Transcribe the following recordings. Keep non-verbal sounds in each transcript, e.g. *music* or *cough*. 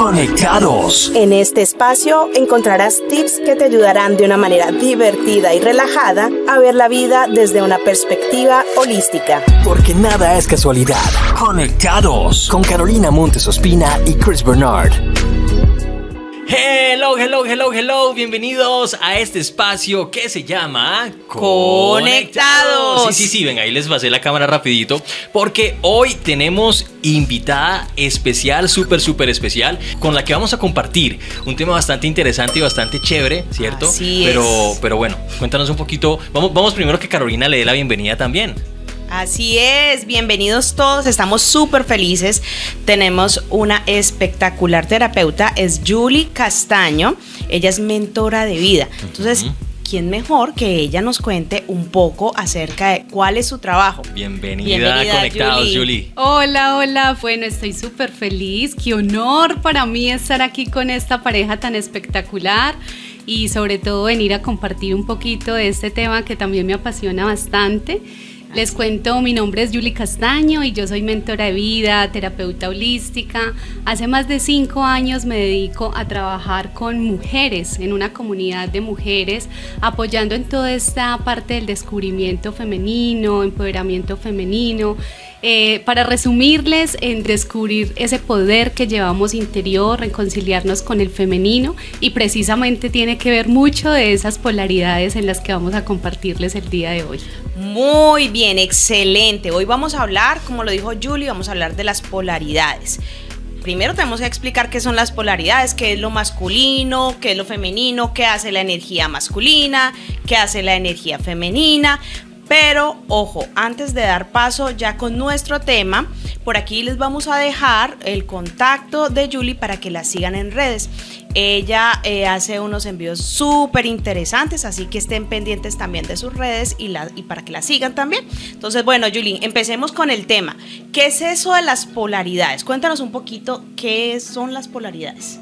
Conectados. En este espacio encontrarás tips que te ayudarán de una manera divertida y relajada a ver la vida desde una perspectiva holística. Porque nada es casualidad. Conectados con Carolina Montes Ospina y Chris Bernard. Hello, hello, hello, hello. Bienvenidos a este espacio que se llama Conectados. Sí, sí, sí, venga, ahí les pasé la cámara rapidito porque hoy tenemos invitada especial, súper, súper especial, con la que vamos a compartir un tema bastante interesante y bastante chévere, ¿cierto? Así pero, es. pero bueno, cuéntanos un poquito. Vamos, vamos primero que Carolina le dé la bienvenida también. Así es, bienvenidos todos, estamos súper felices. Tenemos una espectacular terapeuta, es Julie Castaño, ella es mentora de vida. Entonces. ¿quién mejor que ella nos cuente un poco acerca de cuál es su trabajo? Bienvenida, Bienvenida, a Conectados, Julie. Julie. Hola, hola, bueno, estoy súper feliz, qué honor para mí estar aquí con esta pareja tan espectacular y sobre todo venir a compartir un poquito de este tema que también me apasiona bastante. Les cuento, mi nombre es Julie Castaño y yo soy mentora de vida, terapeuta holística. Hace más de cinco años me dedico a trabajar con mujeres, en una comunidad de mujeres, apoyando en toda esta parte del descubrimiento femenino, empoderamiento femenino. Eh, para resumirles, en descubrir ese poder que llevamos interior, reconciliarnos con el femenino y precisamente tiene que ver mucho de esas polaridades en las que vamos a compartirles el día de hoy. Muy bien, excelente. Hoy vamos a hablar, como lo dijo Julie, vamos a hablar de las polaridades. Primero tenemos que explicar qué son las polaridades, qué es lo masculino, qué es lo femenino, qué hace la energía masculina, qué hace la energía femenina. Pero ojo, antes de dar paso ya con nuestro tema, por aquí les vamos a dejar el contacto de Julie para que la sigan en redes. Ella eh, hace unos envíos súper interesantes, así que estén pendientes también de sus redes y, y para que la sigan también. Entonces, bueno, Julie, empecemos con el tema. ¿Qué es eso de las polaridades? Cuéntanos un poquito qué son las polaridades.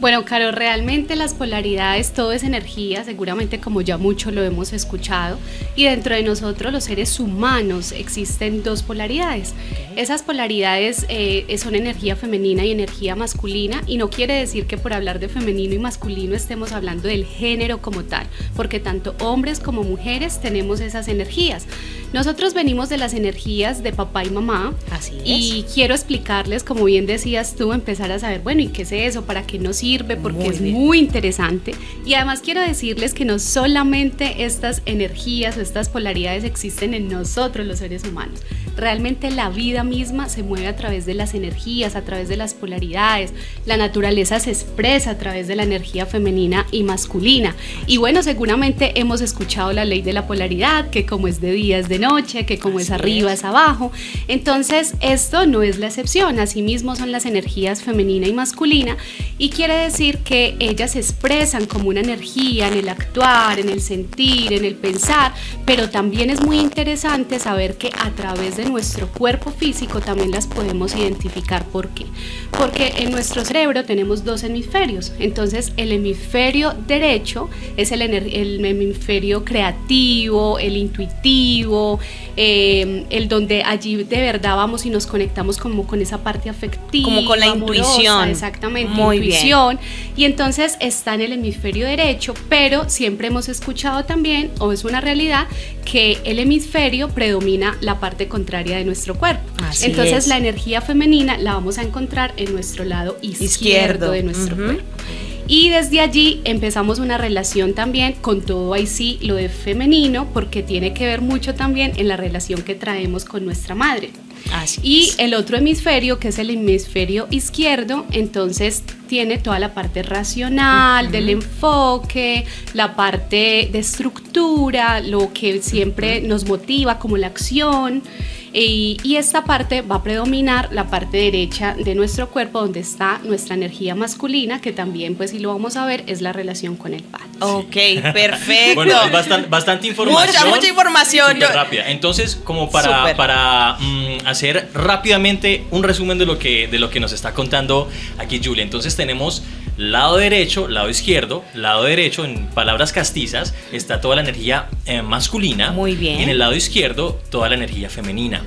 Bueno, Caro, realmente las polaridades, todo es energía, seguramente como ya mucho lo hemos escuchado, y dentro de nosotros los seres humanos existen dos polaridades. Esas polaridades eh, son energía femenina y energía masculina, y no quiere decir que por hablar de femenino y masculino estemos hablando del género como tal, porque tanto hombres como mujeres tenemos esas energías. Nosotros venimos de las energías de papá y mamá, Así es. y quiero explicarles, como bien decías tú, empezar a saber, bueno, ¿y qué es eso? ¿Para qué nos sirve? Porque Muy es muy interesante. Y además quiero decirles que no solamente estas energías o estas polaridades existen en nosotros los seres humanos. Realmente la vida misma se mueve a través de las energías, a través de las polaridades. La naturaleza se expresa a través de la energía femenina y masculina. Y bueno, seguramente hemos escuchado la ley de la polaridad, que como es de día es de noche, que como es Así arriba es. es abajo. Entonces, esto no es la excepción. Asimismo son las energías femenina y masculina. Y quiere decir que ellas se expresan como una energía en el actuar, en el sentir, en el pensar. Pero también es muy interesante saber que a través de nuestro cuerpo físico también las podemos identificar. ¿Por qué? Porque en nuestro cerebro tenemos dos hemisferios. Entonces, el hemisferio derecho es el, el hemisferio creativo, el intuitivo, eh, el donde allí de verdad vamos y nos conectamos como con esa parte afectiva. Como con la amorosa, intuición. Exactamente, Muy bien. Y entonces está en el hemisferio derecho, pero siempre hemos escuchado también, o es una realidad, que el hemisferio predomina la parte contraria de nuestro cuerpo. Así entonces es. la energía femenina la vamos a encontrar en nuestro lado izquierdo, Izquierdo. de nuestro cuerpo. Y desde allí empezamos una relación también con todo ahí sí lo de femenino, porque tiene que ver mucho también en la relación que traemos con nuestra madre. Así Y es. el otro hemisferio, que es el hemisferio izquierdo, entonces tiene toda la parte racional, del enfoque, la parte de estructura, lo que siempre nos motiva como la acción. Y, y esta parte va a predominar la parte derecha de nuestro cuerpo, donde está nuestra energía masculina, que también, pues si lo vamos a ver, es la relación con el padre. Ok, perfecto. *laughs* Bueno, bastante, bastante información. Mucha, mucha información. Yo- rápida. Entonces, como para, para mm, hacer rápidamente un resumen de lo, que, de lo que nos está contando aquí Julia. Entonces tenemos lado derecho, lado izquierdo, lado derecho, en palabras castizas, está toda la energía eh, masculina. Muy bien. Y en el lado izquierdo, toda la energía femenina.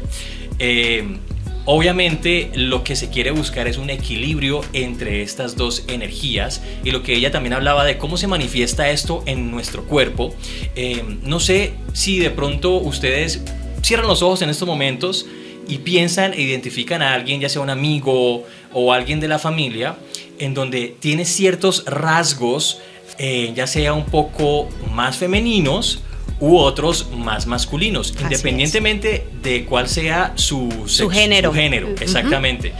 Eh, Obviamente lo que se quiere buscar es un equilibrio entre estas dos energías y lo que ella también hablaba de cómo se manifiesta esto en nuestro cuerpo. Eh, no sé si de pronto ustedes cierran los ojos en estos momentos y piensan e identifican a alguien, ya sea un amigo o alguien de la familia, en donde tiene ciertos rasgos, eh, ya sea un poco más femeninos, u otros más masculinos, independientemente de cuál sea su, su género. Su género, exactamente.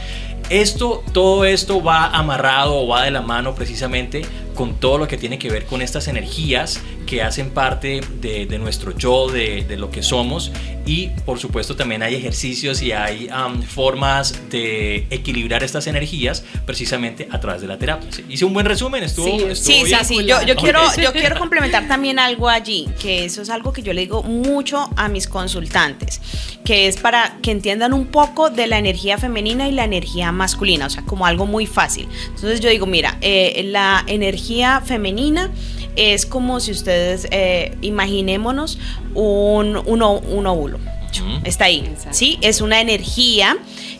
Esto, todo esto va amarrado o va de la mano precisamente con todo lo que tiene que ver con estas energías que hacen parte de, nuestro yo, de, lo que somos y por supuesto también hay ejercicios y hay formas de equilibrar estas energías precisamente a través de la terapia. Hice un buen resumen, estuvo, sí, sí, sí, Yo, quiero, *laughs* yo quiero complementar también algo allí, que eso es algo que yo le digo mucho a mis consultantes, que es para que entiendan un poco de la energía femenina y la energía masculina, o sea, como algo muy fácil. Entonces yo digo, mira, eh, la energía femenina es como si ustedes eh, imaginémonos un, un, óvulo. Está ahí, ¿sí? Es una energía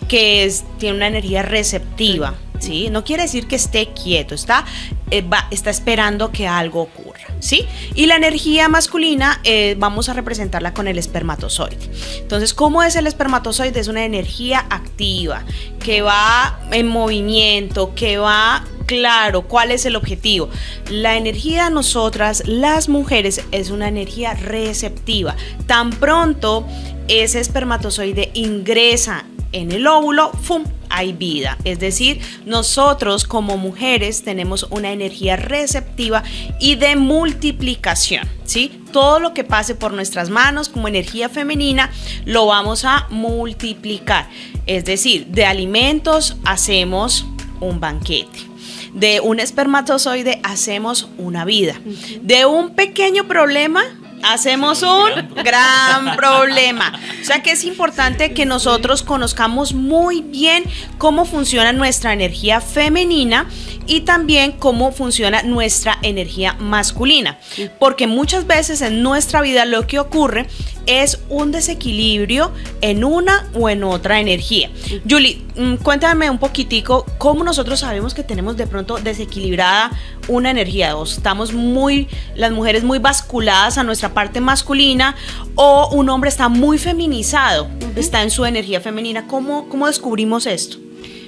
que es, tiene una energía receptiva, ¿sí? No quiere decir que esté quieto, está, eh, está esperando que algo ocurra, ¿sí? Y la energía masculina eh, vamos a representarla con el espermatozoide. Entonces, ¿cómo es el espermatozoide? Es una energía activa, que va en movimiento, que va claro cuál es el objetivo. La energía de nosotras, las mujeres, es una energía receptiva. Tan pronto ese espermatozoide ingresa en el óvulo, ¡fum! hay vida. Es decir, nosotros como mujeres tenemos una energía receptiva y de multiplicación. ¿sí? Todo lo que pase por nuestras manos como energía femenina lo vamos a multiplicar. Es decir, de alimentos hacemos un banquete de un espermatozoide hacemos una vida. De un pequeño problema hacemos un gran problema. O sea que es importante que nosotros conozcamos muy bien cómo funciona nuestra energía femenina y también cómo funciona nuestra energía masculina. Porque muchas veces en nuestra vida lo que ocurre es un desequilibrio en una o en otra energía. Julie, mm, cuéntame un poquitico cómo nosotros sabemos que tenemos de pronto desequilibrada una energía o estamos muy, las mujeres muy basculadas a nuestra parte masculina o un hombre está muy feminizado, está en su energía femenina. ¿Cómo, cómo descubrimos esto?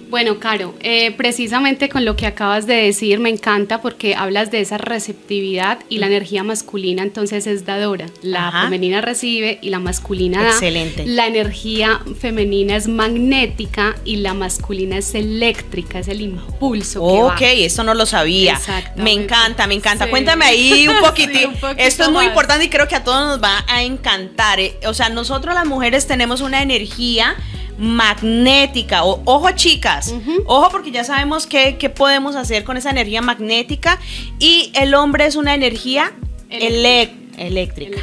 Bueno, Caro, eh, precisamente con lo que acabas de decir me encanta porque hablas de esa receptividad y la energía masculina entonces es dadora. La femenina recibe y la masculina da. Excelente. La energía femenina es magnética y la masculina es eléctrica, es el impulso. Ok, esto no lo sabía. Me encanta, me encanta. Cuéntame ahí un *laughs* poquitito. Esto es muy importante y creo que a todos nos va a encantar. Eh. O sea, nosotros las mujeres tenemos una energía magnética. O, ojo chicas, ojo porque ya sabemos qué, podemos hacer con esa energía magnética y el hombre es una energía eléctrica.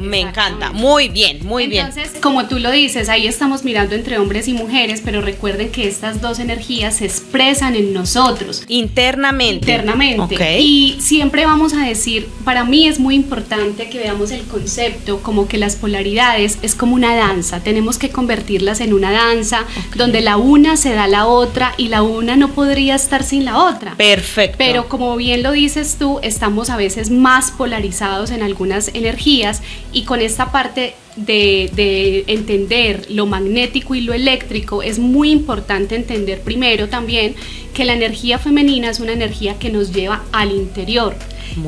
Me encanta, muy bien, muy bien. Entonces, como tú lo dices, ahí estamos mirando entre hombres y mujeres, pero recuerden que estas dos energías se expresan en nosotros. Internamente. Internamente. Y siempre vamos a decir, para mí es muy importante que veamos el concepto como que las polaridades es como una danza, tenemos que convertirlas en una danza donde la una se da a la otra y la una no podría estar sin la otra. Perfecto. Pero como bien lo dices tú, estamos a veces más polarizados en algunas energías y con esta parte de, entender lo magnético y lo eléctrico, es muy importante entender primero también que la energía femenina es una energía que nos lleva al interior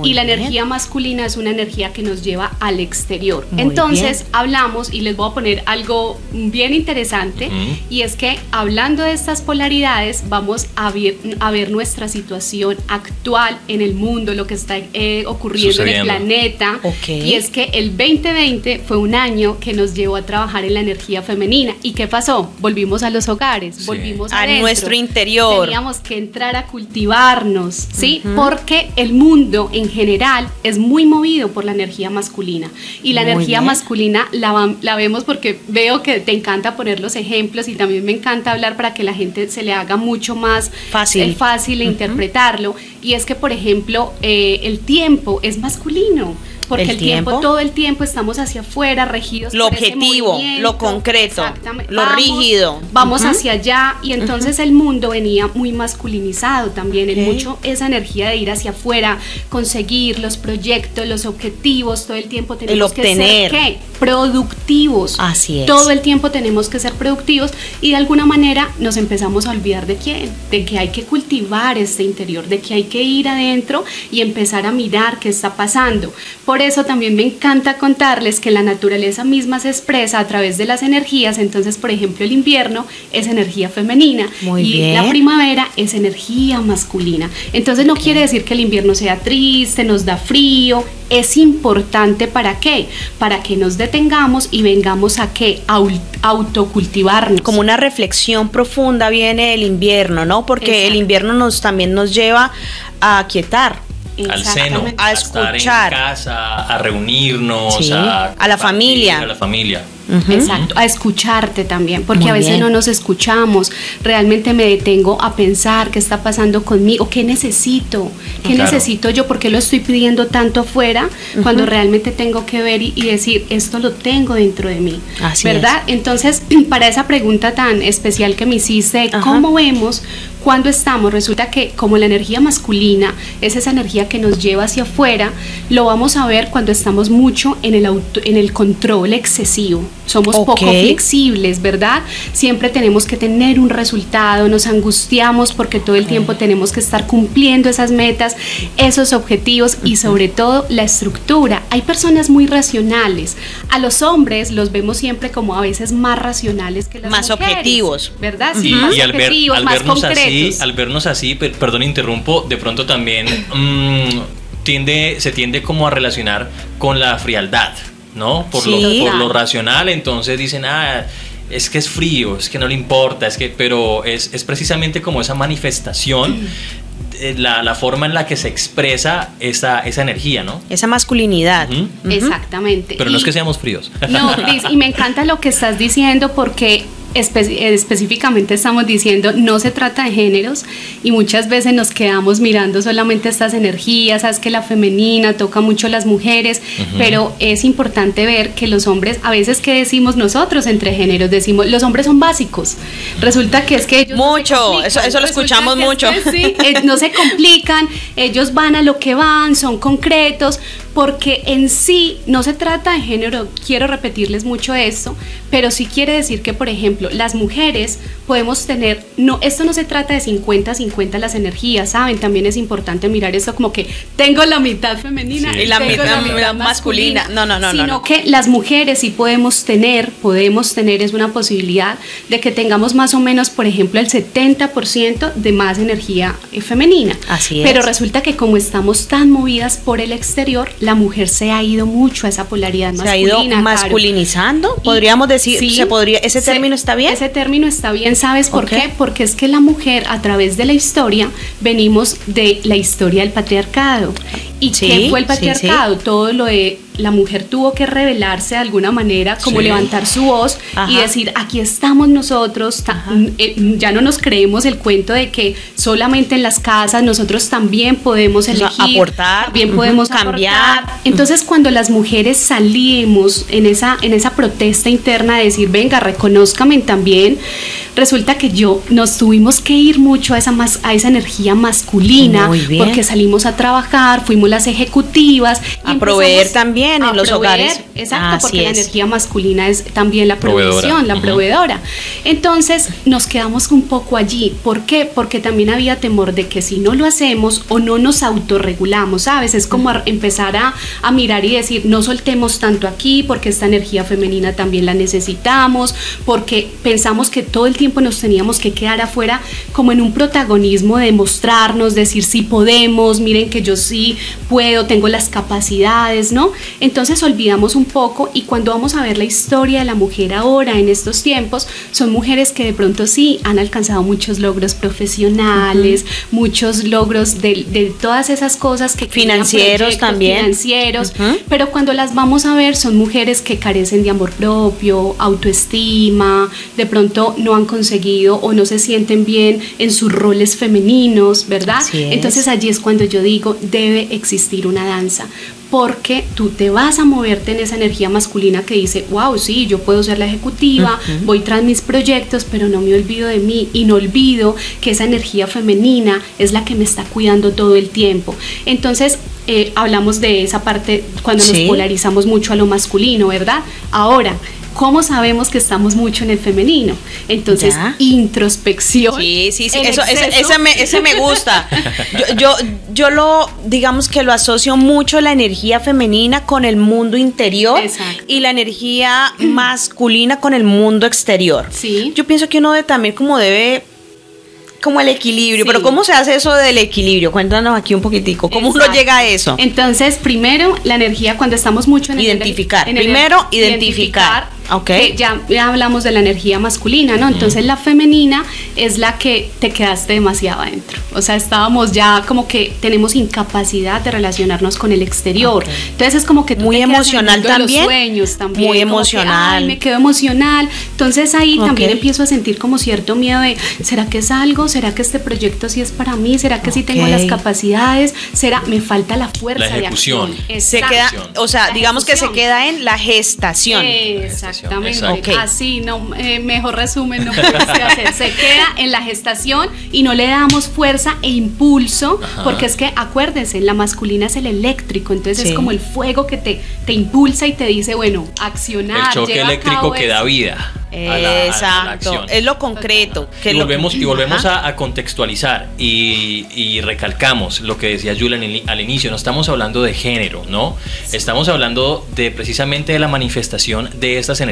y la energía masculina es una energía que nos lleva al exterior. Entonces hablamos y les voy a poner algo bien interesante y es que hablando de estas polaridades vamos a ver, a ver nuestra situación actual en el mundo, lo que está eh, ocurriendo en el planeta. Y es que el 2020 fue un año que nos llevó a trabajar en la energía femenina. ¿Y qué pasó? Volvimos a los hogares, volvimos a nuestro interior. Teníamos que entrar a cultivarnos, ¿sí? Porque el mundo en general es muy movido por la energía masculina. Y la energía masculina la, la, vemos porque veo que te encanta poner los ejemplos y también me encanta hablar para que la gente se le haga mucho más fácil, eh, fácil interpretarlo. Y es que, por ejemplo, eh, el tiempo es masculino Porque El el, tiempo, tiempo. todo el tiempo estamos hacia afuera, regidos Lo por objetivo, lo concreto, lo rígido. Vamos hacia allá y entonces el mundo venía muy masculinizado también, en Ok. mucho esa energía de ir hacia afuera, conseguir los proyectos, los objetivos, todo el tiempo tenemos obtener. que ser ¿qué? productivos. Así es. Todo el tiempo tenemos que ser productivos y de alguna manera nos empezamos a olvidar de quién, de que hay que cultivar este interior, de que hay que ir adentro y empezar a mirar qué está pasando. Por eso también me encanta contarles que la naturaleza misma se expresa a través de las energías, entonces por ejemplo el invierno es energía femenina Muy y bien. la primavera es energía masculina. Entonces no quiere decir que el invierno sea triste, nos da frío, es importante para qué? Para que nos detengamos y vengamos a qué? A autocultivarnos. Como una reflexión profunda viene el invierno, ¿no? Porque el invierno nos también nos lleva a aquietar. Al seno, Exactamente. A estar en escuchar. casa, a reunirnos, Sí, a, a la familia. A la familia. Exacto, a escucharte también, porque Muy a veces bien. no nos escuchamos. Realmente me detengo a pensar qué está pasando conmigo, qué necesito, qué Claro. necesito yo, por qué lo estoy pidiendo tanto afuera, cuando realmente tengo que ver y, y decir, esto lo tengo dentro de mí. Así ¿Verdad? Entonces, *clears throat* para esa pregunta tan especial que me hiciste, Ajá. ¿cómo vemos cuando estamos? Resulta que como la energía masculina es esa energía que nos lleva hacia afuera, lo vamos a ver cuando estamos mucho en el, auto- en el control excesivo. Somos poco flexibles, ¿verdad? Siempre tenemos que tener un resultado, nos angustiamos porque todo el tiempo tenemos que estar cumpliendo esas metas, esos objetivos y sobre todo la estructura. Hay personas muy racionales. A los hombres los vemos siempre como a veces más racionales que las Más mujeres, objetivos. ¿verdad? Y, Sí, más y al, ver- objetivos, al más vernos así, al vernos así, per- perdón, interrumpo, de pronto también *clears throat* mm, tiende, se tiende como a relacionar con la frialdad, ¿no? Por, Sí. lo, por lo racional, entonces dicen, ah, es que es frío, es que no le importa, es que, pero es, es precisamente como esa manifestación, *clears throat* eh, la, la forma en la que se expresa esa, esa energía, ¿no? Esa masculinidad. Ujú. Ujú. Exactamente. Pero no es Y- que seamos fríos. No, *laughs* y me encanta lo que estás diciendo porque espe- específicamente estamos diciendo no se trata de géneros y muchas veces nos quedamos mirando solamente estas energías, sabes que la femenina toca mucho a las mujeres, pero es importante ver que los hombres, a veces que decimos nosotros entre géneros, decimos los hombres son básicos, resulta que es que ellos... Mucho, eso- eso lo escuchamos es mucho. que sí, eh, no se complican, ellos van a lo que van, son concretos, porque en sí no se trata de género, quiero repetirles mucho esto, pero sí quiere decir que, por ejemplo, las mujeres podemos tener, no, esto no se trata de 50-50 las energías, ¿saben? También es importante mirar esto como que tengo la mitad femenina Sí. Y la mitad masculina. No, no, no, no, Sino no. que las mujeres sí podemos tener, podemos tener, es una posibilidad de que tengamos más o menos, por ejemplo, el 70% de más energía eh, femenina. Así es. Pero resulta que como estamos tan movidas por el exterior, la mujer se ha ido mucho a esa polaridad Se ha masculina. ido masculinizando, Y- podríamos decir, sí, se podría, ese se- término está bien. Ese término está bien, ¿sabes por qué? Porque es que la mujer, a través de la historia, venimos de la historia del patriarcado. ¿Y Sí, qué fue el sí. patriarcado? Todo lo de la mujer tuvo que revelarse de alguna manera, como Sí. levantar su voz y decir, aquí estamos nosotros, eh, ya no nos creemos el cuento de que solamente en las casas nosotros también podemos O sea, elegir, aportar, también podemos cambiar. aportar. Entonces, cuando las mujeres salimos en esa, en esa protesta interna de decir, venga, reconózcame también, resulta que yo nos tuvimos que ir mucho a esa, mas- a esa energía masculina, porque salimos a trabajar, fuimos las ejecutivas. y A proveer empezamos también a en los proveer, hogares. Exacto, Así porque la energía masculina es también la Proveedora. provisión, la proveedora. Entonces nos quedamos un poco allí. ¿Por qué? Porque también había temor de que si no lo hacemos o no nos autorregulamos, ¿sabes? Es como a- empezar a, a mirar y decir, no soltemos tanto aquí porque esta energía femenina también la necesitamos, porque pensamos que todo el tiempo nos teníamos que quedar afuera como en un protagonismo de mostrarnos, decir sí podemos, miren que yo sí puedo, tengo las capacidades, ¿no? Entonces olvidamos un poco y cuando vamos a ver la historia de la mujer ahora en estos tiempos, son mujeres que de pronto sí han alcanzado muchos logros profesionales, muchos logros de, de todas esas cosas que Financieros también. financieros, pero cuando las vamos a ver son mujeres que carecen de amor propio, autoestima, de pronto no han conseguido o no se sienten bien en sus roles femeninos, ¿verdad? Entonces allí es cuando yo digo, debe existir una danza. Porque tú te vas a moverte en esa energía masculina que dice, wow, sí, yo puedo ser la ejecutiva, voy tras mis proyectos, pero no me olvido de mí y no olvido que esa energía femenina es la que me está cuidando todo el tiempo. Entonces, eh, hablamos de esa parte cuando nos polarizamos mucho a lo masculino, ¿verdad? Ahora, ¿Cómo sabemos que estamos mucho en el femenino? Entonces, introspección. Sí, sí, sí, eso, ese, me, gusta. Yo, yo, lo, digamos que lo asocio mucho la energía femenina con el mundo interior y la energía masculina con el mundo exterior. Sí. Yo pienso que uno de, también como debe como el equilibrio, pero ¿cómo se hace eso del equilibrio? Cuéntanos aquí un poquitico, ¿cómo uno llega a eso? Entonces, primero, la energía cuando estamos mucho en identificar. primero, identificar Okay. ya, hablamos de la energía masculina, ¿no? Entonces la femenina es la que te quedaste demasiado adentro. O sea, estábamos ya como que tenemos incapacidad de relacionarnos con el exterior. Entonces es como que muy emocional también. sueños también. Muy emocional. me quedo emocional. Entonces ahí también empiezo a sentir como cierto miedo de, ¿será que es algo? ¿Será que este proyecto sí es para mí? ¿Será que sí tengo las capacidades? ¿Será me falta la fuerza la ejecución. de Se queda, o sea, digamos que se queda en la gestación. Exacto. Exactamente. Así, no, eh, mejor resumen no puede hacer. Se queda en la gestación y no le damos fuerza e impulso, porque es que acuérdense, la masculina es el eléctrico, entonces es como el fuego que te, te impulsa y te dice, bueno, accionar. El choque eléctrico que da vida. Exacto, es lo concreto. Que y volvemos, y volvemos a, contextualizar y, recalcamos lo que decía Julia al inicio, no estamos hablando de género, ¿no? Estamos hablando de precisamente de la manifestación de estas energías.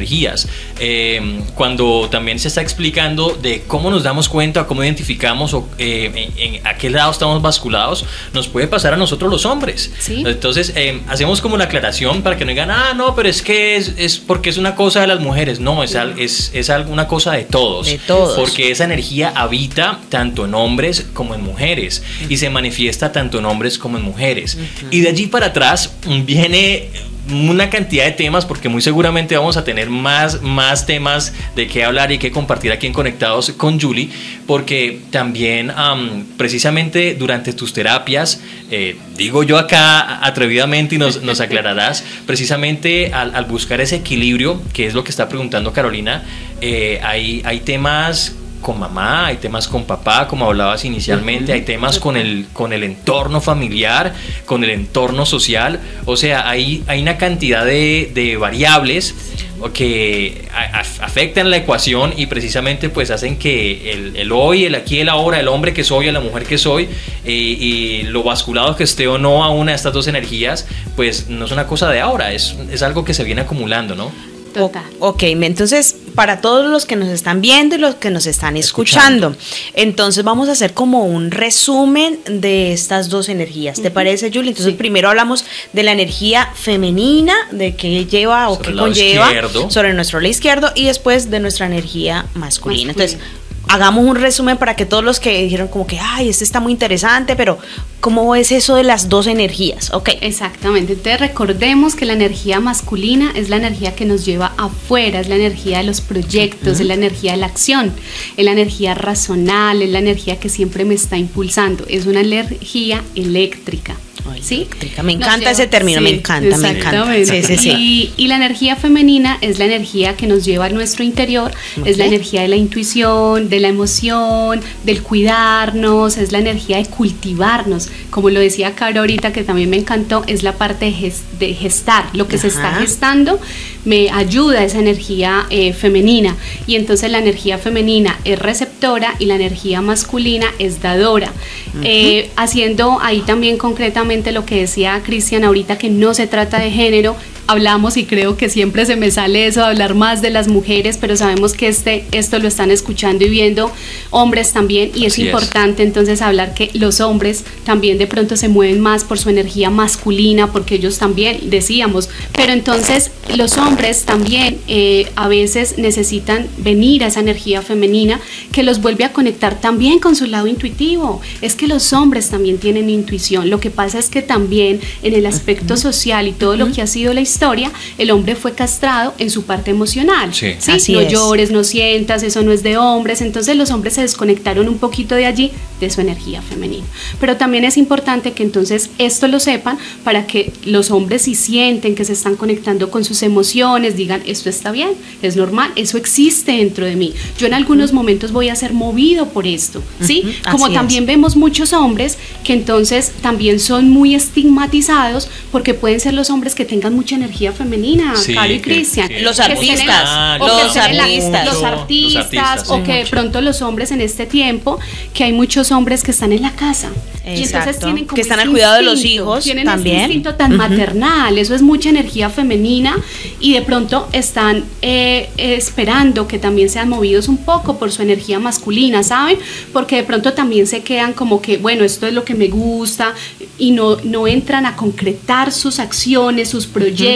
Em, cuando también se está explicando de cómo nos damos cuenta, cómo identificamos o eh, en, a qué lado estamos basculados, nos puede pasar a nosotros los hombres. Entonces, em, hacemos como la aclaración para que no digan, ah, no, pero es que es, porque es una cosa de las mujeres. No, es, es es, alguna cosa de todos. De todos. Porque esa energía habita tanto en hombres como en mujeres y se manifiesta tanto en hombres como en mujeres. Y de allí para atrás viene una cantidad de temas porque muy seguramente vamos a tener más, más temas de qué hablar y qué compartir aquí en Conectados con Julie porque también precisamente durante tus terapias, eh, digo yo acá atrevidamente y nos, nos *laughs* aclararás, precisamente al, buscar ese equilibrio, que es lo que está preguntando Carolina, eh, hay, hay temas con mamá, hay temas con papá, como hablabas inicialmente, hay temas con el, con el entorno familiar, con el entorno social, o sea, hay, hay una cantidad de, de variables que afectan la ecuación y precisamente pues hacen que el, el, hoy, el aquí, el ahora, el hombre que soy, la mujer que soy eh, y lo basculado que esté o no a una de estas dos energías, pues no es una cosa de ahora, es, es algo que se viene acumulando, ¿no? Total. ok, entonces para todos los que nos están viendo y los que nos están escuchando, entonces vamos a hacer como un resumen de estas dos energías. ¿Te parece, Julie? Entonces primero hablamos de la energía femenina, de qué lleva o qué conlleva sobre nuestro lado izquierdo y después de nuestra energía masculina. Entonces, hagamos un resumen para que todos los que dijeron como que, ay, este está muy interesante, pero ¿cómo es eso de las dos energías? Ok. Exactamente. Entonces recordemos que la energía masculina es la energía que nos lleva afuera, es la energía de los proyectos, es la energía de la acción, es la energía razonal, es la energía que siempre me está impulsando, es una energía eléctrica. ¿Sí? Me encanta ese término, me encanta, me encanta. Sí, sí, sí. Y, la energía femenina es la energía que nos lleva a nuestro interior, es la energía de la intuición, de la emoción, del cuidarnos, es la energía de cultivarnos. Como lo decía Caro ahorita, que también me encantó, es la parte de, gestar. Lo que se está gestando me ayuda a esa energía eh, femenina. Y entonces la energía femenina es receptora y la energía masculina es dadora. Eh, haciendo ahí también concretamente lo que decía Cristian ahorita, que no se trata de género, hablamos y creo que siempre se me sale eso de hablar más de las mujeres, pero sabemos que este, esto lo están escuchando y viendo hombres también y es importante entonces hablar que los hombres también de pronto se mueven más por su energía masculina, porque ellos también decíamos, pero entonces los hombres también eh, a veces necesitan venir a esa energía femenina que los vuelve a conectar también con su lado intuitivo. Es que los hombres también tienen intuición. Lo que pasa es que también en el aspecto social y todo lo que ha sido la historia, historia, el hombre fue castrado en su parte emocional. Sí. Así no es. llores, no sientas, eso no es de hombres. Entonces los hombres se desconectaron un poquito de allí, de su energía femenina. Pero también es importante que entonces esto lo sepan para que los hombres si sienten que se están conectando con sus emociones, digan, esto está bien, es normal, eso existe dentro de mí. Yo en algunos momentos voy a ser movido por esto, ¿sí? Ujú, Como así también vemos muchos hombres que entonces también son muy estigmatizados porque pueden ser los hombres que tengan mucha energía feminina, Sí, Caro y Cristian. Los artistas, o que los artistas. los artistas, o que de pronto los hombres en este tiempo, que hay muchos hombres que están en la casa. Y entonces tienen como que están al cuidado de los hijos tienen también. ese instinto tan maternal, eso es mucha energía femenina y de pronto están eh, esperando que también sean movidos un poco por su energía masculina, ¿saben? Porque de pronto también se quedan como que, bueno, esto es lo que me gusta y no, no entran a concretar sus acciones, sus proyectos,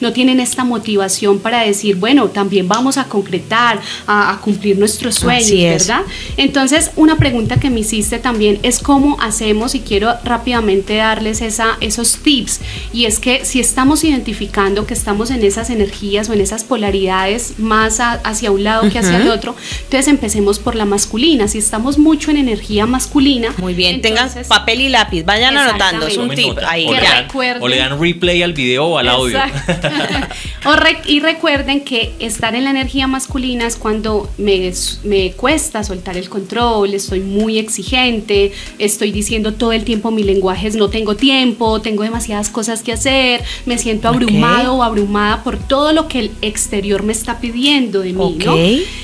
no tienen esta motivación para decir, bueno, también vamos a concretar, a, a cumplir nuestros sueños, Así es. ¿verdad? Entonces, una pregunta que me hiciste también es cómo hacemos, y quiero rápidamente darles esa, esos tips, y es que si estamos identificando que estamos en esas energías o en esas polaridades más a- hacia un lado que hacia el otro, entonces empecemos por la masculina. Si estamos mucho en energía masculina, Muy bien, tengan entonces- papel y lápiz, vayan anotando, es un tip ahí. o, le dan, o le dan replay al video o al audio. Exacto. *laughs* O re- y recuerden que estar en la energía masculina es cuando me, me cuesta soltar el control, estoy muy exigente, estoy diciendo todo el tiempo mi lenguaje es no tengo tiempo, tengo demasiadas cosas que hacer, me siento abrumado o abrumada por todo lo que el exterior me está pidiendo de mí, ¿no?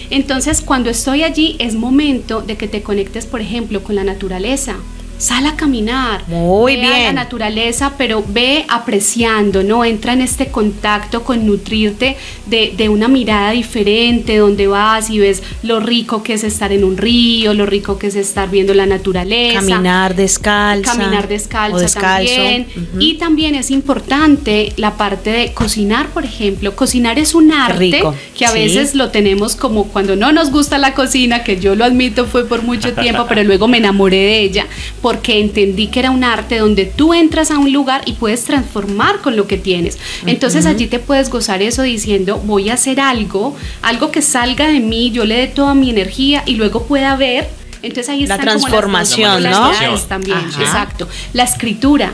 Entonces, cuando estoy allí es momento de que te conectes, por ejemplo, con la naturaleza. Sal a caminar. Muy ve a la naturaleza, pero ve apreciando, ¿no? Entra en este contacto con nutrirte de, de una mirada diferente, donde vas y ves lo rico que es estar en un río, lo rico que es estar viendo la naturaleza. Caminar descalza. Caminar descalza o descalzo. también. Ujú. Y también es importante la parte de cocinar, por ejemplo. Cocinar es un arte rico, que a sí. veces lo tenemos como cuando no nos gusta la cocina, que yo lo admito fue por mucho *laughs* tiempo, pero luego me enamoré de ella porque entendí que era un arte donde tú entras a un lugar y puedes transformar con lo que tienes. Entonces allí te puedes gozar eso diciendo, voy a hacer algo, algo que salga de mí, yo le dé toda mi energía y luego pueda ver. Entonces ahí La están como las transformación, ¿no? también, Ajá. exacto. La escritura.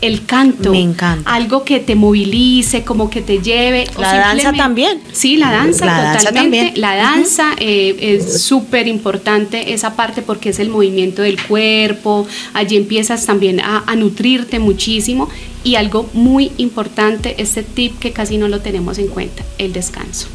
El canto, Me encanta. algo que te movilice, como que te lleve. La danza también. Sí, la danza La danza totalmente. también. La danza eh, es súper importante esa parte porque es el movimiento del cuerpo. Allí empiezas también a, a nutrirte muchísimo. Y algo muy importante, este tip que casi no lo tenemos en cuenta, el descanso.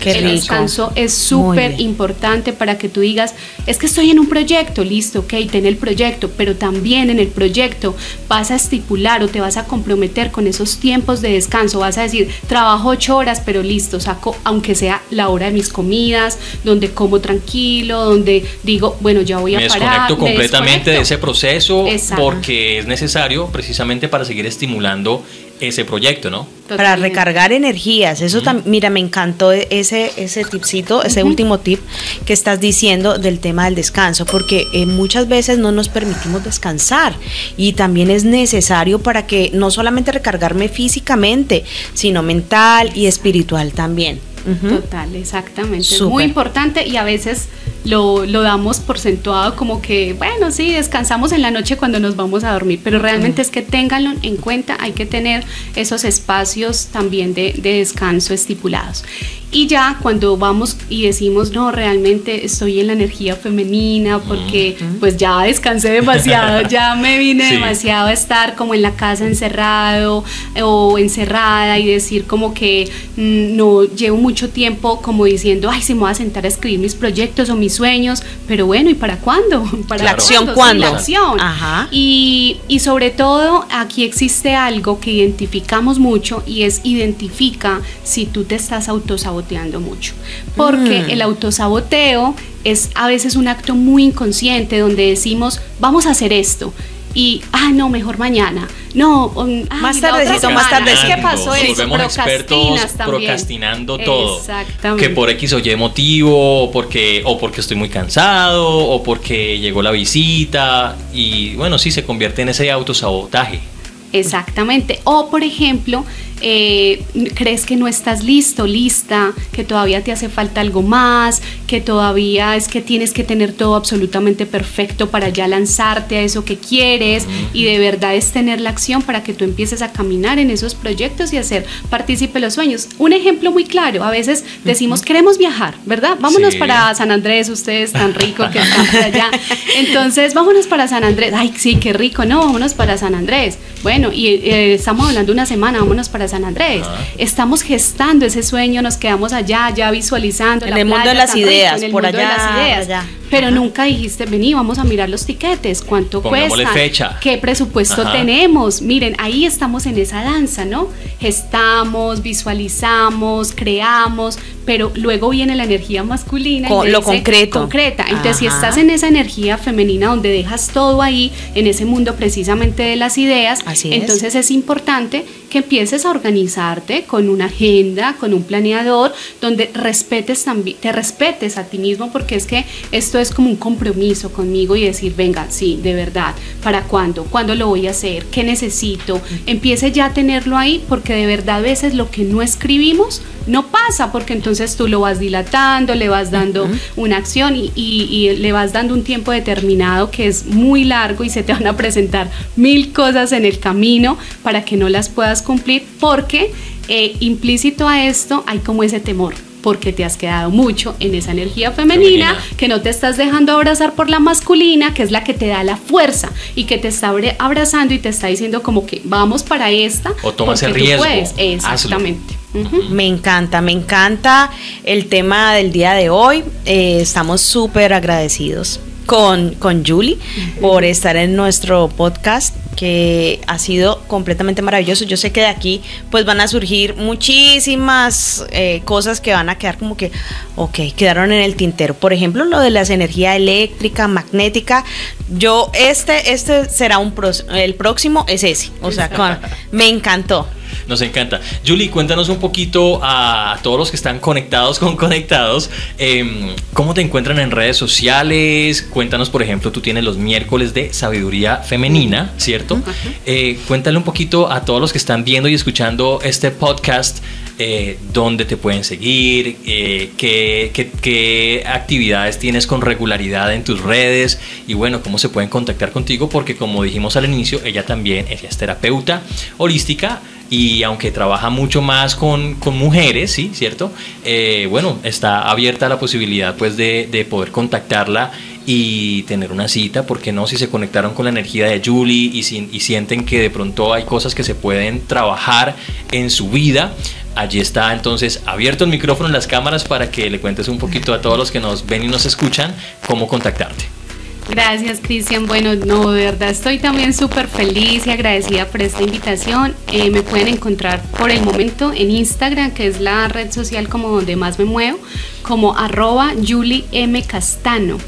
Qué el rico. descanso es súper importante para que tú digas, es que estoy en un proyecto, listo, ok, ten el proyecto, pero también en el proyecto vas a estipular o te vas a comprometer con esos tiempos de descanso, vas a decir, trabajo ocho horas, pero listo, saco, aunque sea la hora de mis comidas, donde como tranquilo, donde digo, bueno, ya voy a me parar. desconecto me completamente de ese proceso Exacto. porque es necesario precisamente para seguir estimulando ese proyecto, ¿no? Para recargar energías. Eso tam- mira, me encantó ese, ese tipcito, ese último tip que estás diciendo del tema del descanso, porque eh, muchas veces no nos permitimos descansar y también es necesario para que no solamente recargarme físicamente, sino mental y espiritual también. Total, exactamente. Es Súper. muy importante y a veces lo, lo damos por sentuado como que, bueno, sí, descansamos en la noche cuando nos vamos a dormir, pero realmente es que ténganlo en cuenta, hay que tener esos espacios también de, de descanso estipulados. Y ya cuando vamos y decimos, no, realmente estoy en la energía femenina porque pues ya descansé demasiado, *laughs* ya me vine Sí. demasiado a estar como en la casa encerrado o encerrada y decir como que mm, no llevo mucho tiempo como diciendo, ay, se me voy a sentar a escribir mis proyectos o mis sueños, pero bueno, ¿y para cuándo? *laughs* ¿Para La acción, Sí, ¿cuándo? la acción. Ajá. Y, y sobre todo aquí existe algo que identificamos mucho y es identifica si tú te estás autosaboteando mucho. Porque Mm. el autosaboteo es a veces un acto muy inconsciente donde decimos, vamos a hacer esto. Y, ah, no, mejor mañana. No, um, Más tardecito, más tardecito. ¿Qué pasó Nos eso? volvemos expertos también. procrastinando todo. Exactamente. Que por X o Y motivo, o porque, o porque estoy muy cansado, o porque llegó la visita. Y bueno, sí, se convierte en ese autosabotaje. Exactamente. O, por ejemplo, eh, crees que no estás listo, lista, que todavía te hace falta algo más, que todavía es que tienes que tener todo absolutamente perfecto para ya lanzarte a eso que quieres y de verdad es tener la acción para que tú empieces a caminar en esos proyectos y hacer partícipe los sueños. Un ejemplo muy claro, a veces decimos queremos viajar, ¿verdad? Vámonos para San Andrés, ustedes tan ricos que están por allá. Entonces, vámonos para San Andrés. Ay, sí, qué rico, no, vámonos para San Andrés. Bueno, y eh, estamos hablando una semana, vámonos para San Andrés. Estamos gestando ese sueño, nos quedamos allá, ya visualizando. En el mundo de las ideas, por allá, las ideas. Pero nunca dijiste, vení, vamos a mirar los tiquetes, cuánto cuesta, fecha. qué presupuesto tenemos. Miren, ahí estamos en esa danza, ¿no? Gestamos, visualizamos, creamos, pero luego viene la energía masculina. Con, lo concreto. Concreta. Entonces, si estás en esa energía femenina donde dejas todo ahí, en ese mundo precisamente de las ideas, entonces es importante que empieces a organizarte con una agenda, con un planeador, donde respetes también, te respetes a ti mismo, porque es que esto es como un compromiso conmigo y decir, venga, sí, de verdad, ¿para cuándo? ¿Cuándo lo voy a hacer? ¿Qué necesito? Empiece ya a tenerlo ahí, porque de verdad a veces lo que no escribimos no pasa, porque entonces tú lo vas dilatando, le vas dando una acción y, y le vas dando un tiempo determinado que es muy largo y se te van a presentar mil cosas en el camino para que no las puedas cumplir porque eh, implícito a esto hay como ese temor porque te has quedado mucho en esa energía femenina, que no te estás dejando abrazar por la masculina, que es la que te da la fuerza y que te está abrazando y te está diciendo como que vamos para esta. O tomas el riesgo. Exactamente. Me encanta, me encanta el tema del día de hoy. Eh, estamos súper agradecidos con, con Julie por estar en nuestro podcast que ha sido completamente maravilloso. Yo sé que de aquí pues van a surgir muchísimas eh, cosas que van a quedar como que, ok, quedaron en el tintero. Por ejemplo, lo de las energías eléctrica, magnética. Yo, este, este será un, el próximo es ese. O sea, *laughs* me encantó. Nos encanta. Julie, cuéntanos un poquito a todos los que están conectados con conectados, em, ¿cómo te encuentran en redes sociales? Cuéntanos, por ejemplo, tú tienes los miércoles de sabiduría femenina, ¿cierto? Eh, cuéntale un poquito a todos los que están viendo y escuchando este podcast. Eh, dónde te pueden seguir, eh, qué, qué, actividades tienes con regularidad en tus redes y bueno, cómo se pueden contactar contigo porque como dijimos al inicio, ella también es terapeuta holística y aunque trabaja mucho más con, con mujeres, ¿sí? ¿Cierto? Eh, bueno, está abierta la posibilidad pues de, de, poder contactarla y tener una cita, porque no? Si se conectaron con la energía de Julie y, si, y sienten que de pronto hay cosas que se pueden trabajar en su vida, allí está entonces abierto el micrófono en las cámaras para que le cuentes un poquito a todos los que nos ven y nos escuchan cómo contactarte. Gracias, Cristian. Bueno, no, de verdad estoy también súper feliz y agradecida por esta invitación. Eh, me pueden encontrar por el momento en Instagram, que es la red social como donde más me muevo, como arroba Julie M. Castano.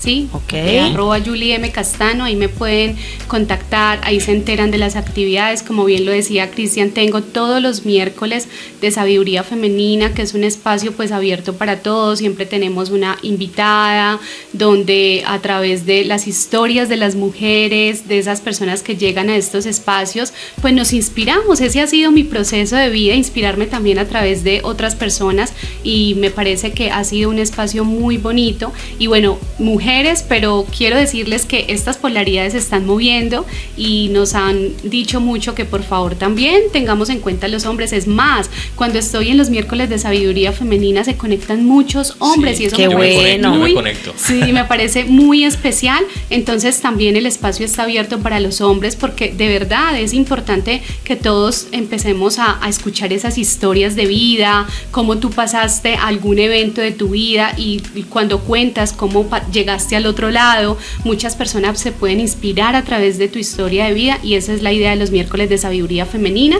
¿Sí? Ok. arroba Julie M. Castano, ahí me pueden contactar, ahí se enteran de las actividades, como bien lo decía Cristian, tengo todos los miércoles de sabiduría femenina, que es un espacio pues abierto para todos, siempre tenemos una invitada, donde a través de las historias de las mujeres, de esas personas que llegan a estos espacios, pues nos inspiramos, ese ha sido mi proceso de vida, inspirarme también a través de otras personas y me parece que ha sido un espacio muy bonito y bueno, mujeres pero quiero decirles que estas polaridades se están moviendo y nos han dicho mucho que por favor también tengamos en cuenta los hombres. Es más, cuando estoy en los miércoles de sabiduría femenina se conectan muchos hombres y eso me bueno. muy, sí, me parece muy especial. Entonces también el espacio está abierto para los hombres porque de verdad es importante que todos empecemos a, a escuchar esas historias de vida, cómo tú pasaste algún evento de tu vida y, y cuando cuentas cómo llegaste al otro lado, muchas personas se pueden inspirar a través de tu historia de vida y esa es la idea de los miércoles de sabiduría femenina.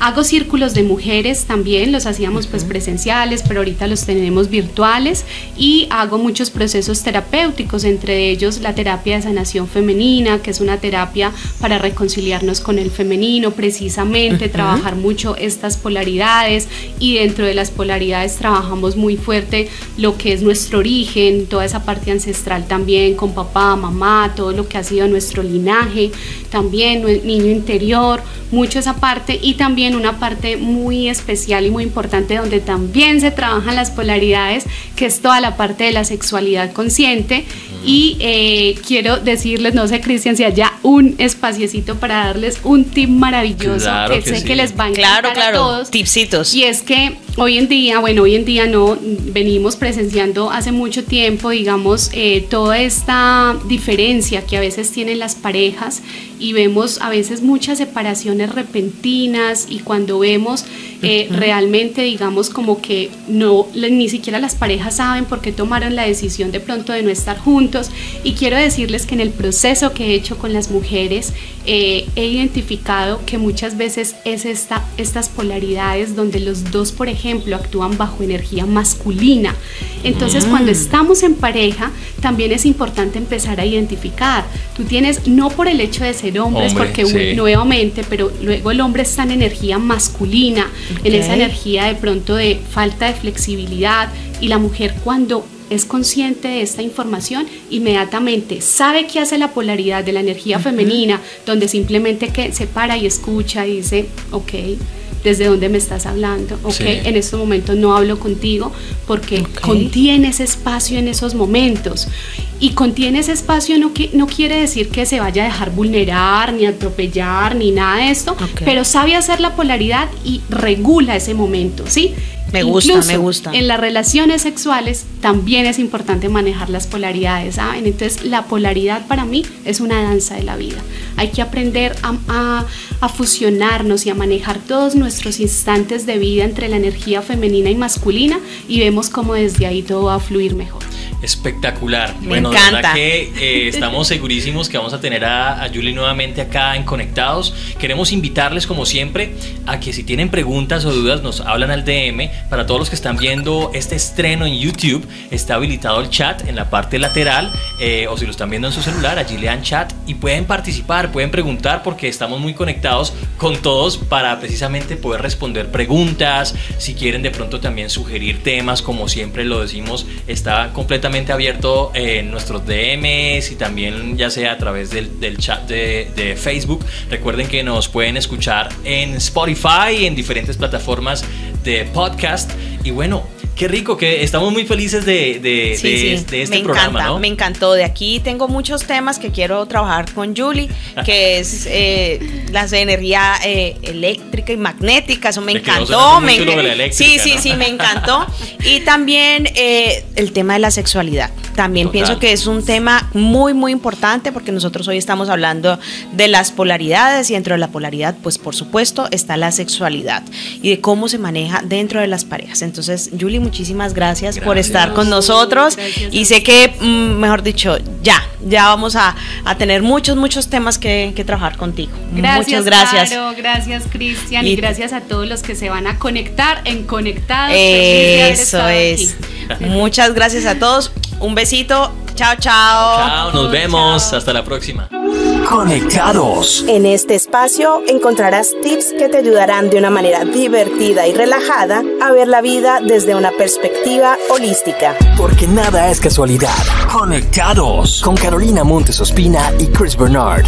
Hago círculos de mujeres también, los hacíamos pues presenciales, pero ahorita los tenemos virtuales y hago muchos procesos terapéuticos, entre ellos la terapia de sanación femenina, que es una terapia para reconciliarnos con el femenino, precisamente trabajar mucho estas polaridades y dentro de las polaridades trabajamos muy fuerte lo que es nuestro origen, toda esa parte ancestral también con papá, mamá, todo lo que ha sido nuestro linaje, también niño interior, mucho esa parte y también una parte muy especial y muy importante donde también se trabajan las polaridades, que es toda la parte de la sexualidad consciente. Y eh, quiero decirles, no sé, Cristian, si haya un espaciecito para darles un tip maravilloso que, sé que les va a encantar claro, claro. a todos. Tipsitos. Y es que hoy en día, bueno, hoy en día no, venimos presenciando hace mucho tiempo, digamos, eh, toda esta diferencia que a veces tienen las parejas y vemos a veces muchas separaciones repentinas y cuando vemos eh, realmente digamos como que no ni siquiera las parejas saben por qué tomaron la decisión de pronto de no estar juntos. Y quiero decirles que en el proceso que he hecho con las mujeres eh, he identificado que muchas veces es esta, estas polaridades donde los dos por ejemplo actúan bajo energía masculina. Entonces cuando mm. estamos en pareja también es importante empezar a identificar. Tú tienes no por el hecho de ser hombres, porque nuevamente, pero luego el hombre está en energía masculina, en esa energía de pronto de falta de flexibilidad, y la mujer cuando es consciente de esta información, inmediatamente sabe qué hace la polaridad de la energía femenina, donde simplemente que se para y escucha y dice, ok, desde dónde me estás hablando, ok, en estos momentos no hablo contigo porque contiene ese espacio en esos momentos. Y contiene ese espacio no, no quiere decir que se vaya a dejar vulnerar, ni atropellar, ni nada de esto, pero sabe hacer la polaridad y regula ese momento, ¿sí? Me gusta, me gusta. En las relaciones sexuales también es importante manejar las polaridades, ¿saben? Entonces la polaridad para mí es una danza de la vida. Hay que aprender a, a, fusionarnos y a manejar todos nuestros instantes de vida entre la energía femenina y masculina y vemos cómo desde ahí todo va a fluir mejor. Espectacular. bueno, de verdad que eh, *laughs* estamos segurísimos que vamos a tener a, a Julie nuevamente acá en Conectados. Queremos invitarles, como siempre, a que si tienen preguntas o dudas nos hablan al DM. Para todos los que están viendo este estreno en YouTube, está habilitado el chat en la parte lateral. Eh, o si lo están viendo en su celular, allí le dan chat y pueden participar, pueden preguntar porque estamos muy conectados con todos para precisamente poder responder preguntas. Si quieren de pronto también sugerir temas, como siempre lo decimos, está completamente abierto en nuestros DMs y también ya sea a través del, chat de, de, Facebook. Recuerden que nos pueden escuchar en Spotify, en diferentes plataformas de podcast. Y bueno, Qué rico, que estamos muy felices de, de, este me programa. Encanta, Me encantó. De aquí tengo muchos temas que quiero trabajar con Julie, *laughs* que es eh, las energía eh, eléctrica y magnética. Eso me, encantó. Me *laughs* sí, sí, sí, me encantó. *laughs* Y también eh, el tema de la sexualidad. También pienso que es un tema muy, muy importante porque nosotros hoy estamos hablando de las polaridades y dentro de la polaridad, pues por supuesto, está la sexualidad y de cómo se maneja dentro de las parejas. Entonces, Julie, muchísimas gracias, por estar con nosotros y sé que, mm, mejor dicho, ya, ya vamos a, tener muchos, muchos temas que, trabajar contigo. Gracias, Muchas gracias. gracias, Cristian, y, gracias a todos los que se van a conectar en Conectados. Eso es. Muchas gracias a todos. Un besito. Chao, chao. Chao, nos vemos. Hasta la próxima. Conectados. En este espacio encontrarás tips que te ayudarán de una manera divertida y relajada a ver la vida desde una perspectiva holística. Porque nada es casualidad. Conectados con Carolina Montes Ospina y Chris Bernard.